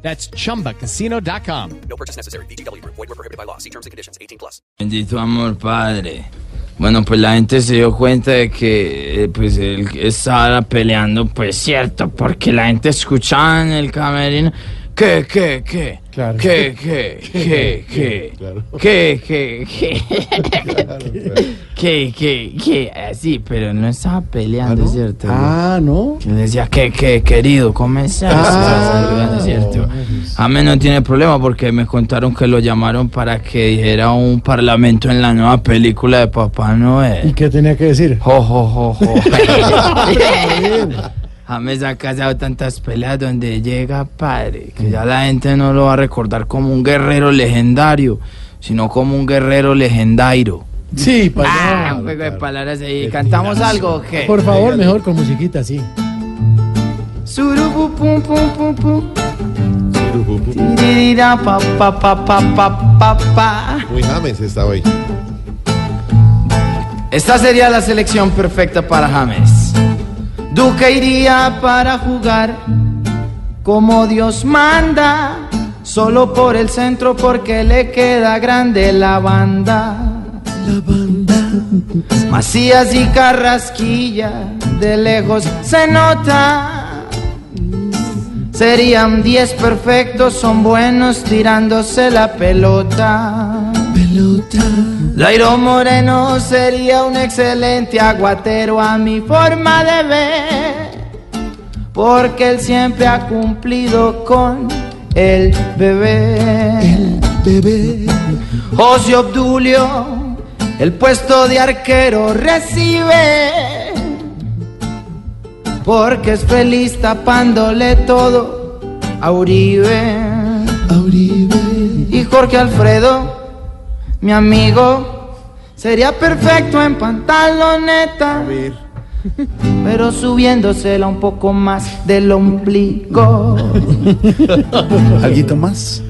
That's chumbacasino.com. No purchase necessary. BGW. Void were prohibited by law. See terms and conditions. 18 plus. Bendito amor, padre. Bueno, pues la gente se dio cuenta de que eh, pues él estaba peleando, pues cierto, porque la gente escuchaba en el camerino. ¿Qué, qué, qué? Claro. ¿Qué, qué, qué, qué? Claro. ¿Qué, qué, qué? ¿Qué, qué, qué? Así, pero no estaba peleando, ¿cierto? Ah, ¿no? Le decía, ¿qué, qué, querido? ¿Cómo estás? Ah. Saludando, ¿cierto? James no tiene problema porque me contaron que lo llamaron para que dijera un parlamento en la nueva película de Papá ¿Y Noel. qué tenía que decir? Jo, jo, jo, jo. James ha casado tantas peleas donde llega padre, que ya la gente no lo va a recordar como un guerrero legendario, sino como un guerrero legendario. Sí, para Ah, un juego de palabras ahí. ¿Cantamos algo o qué? Por favor, mejor con musiquita, sí. Surubu, pum, pum, pum, pum. Tiririra, pa, pa, pa, pa, pa, pa, pa. Muy James está hoy. Esta sería la selección perfecta para James. Duque iría para jugar como Dios manda, solo por el centro porque le queda grande la banda. La banda. Macías y Carrasquilla, de lejos se nota. Serían 10 perfectos, son buenos tirándose la pelota. Dairo Moreno sería un excelente aguatero a mi forma de ver. Porque él siempre ha cumplido con el bebé. El bebé. José Obdulio, el puesto de arquero recibe porque es feliz tapándole todo a Uribe. Y Jorge Alfredo, mi amigo, sería perfecto en pantaloneta, pero subiéndosela un poco más del ombligo. ¿Alguito más?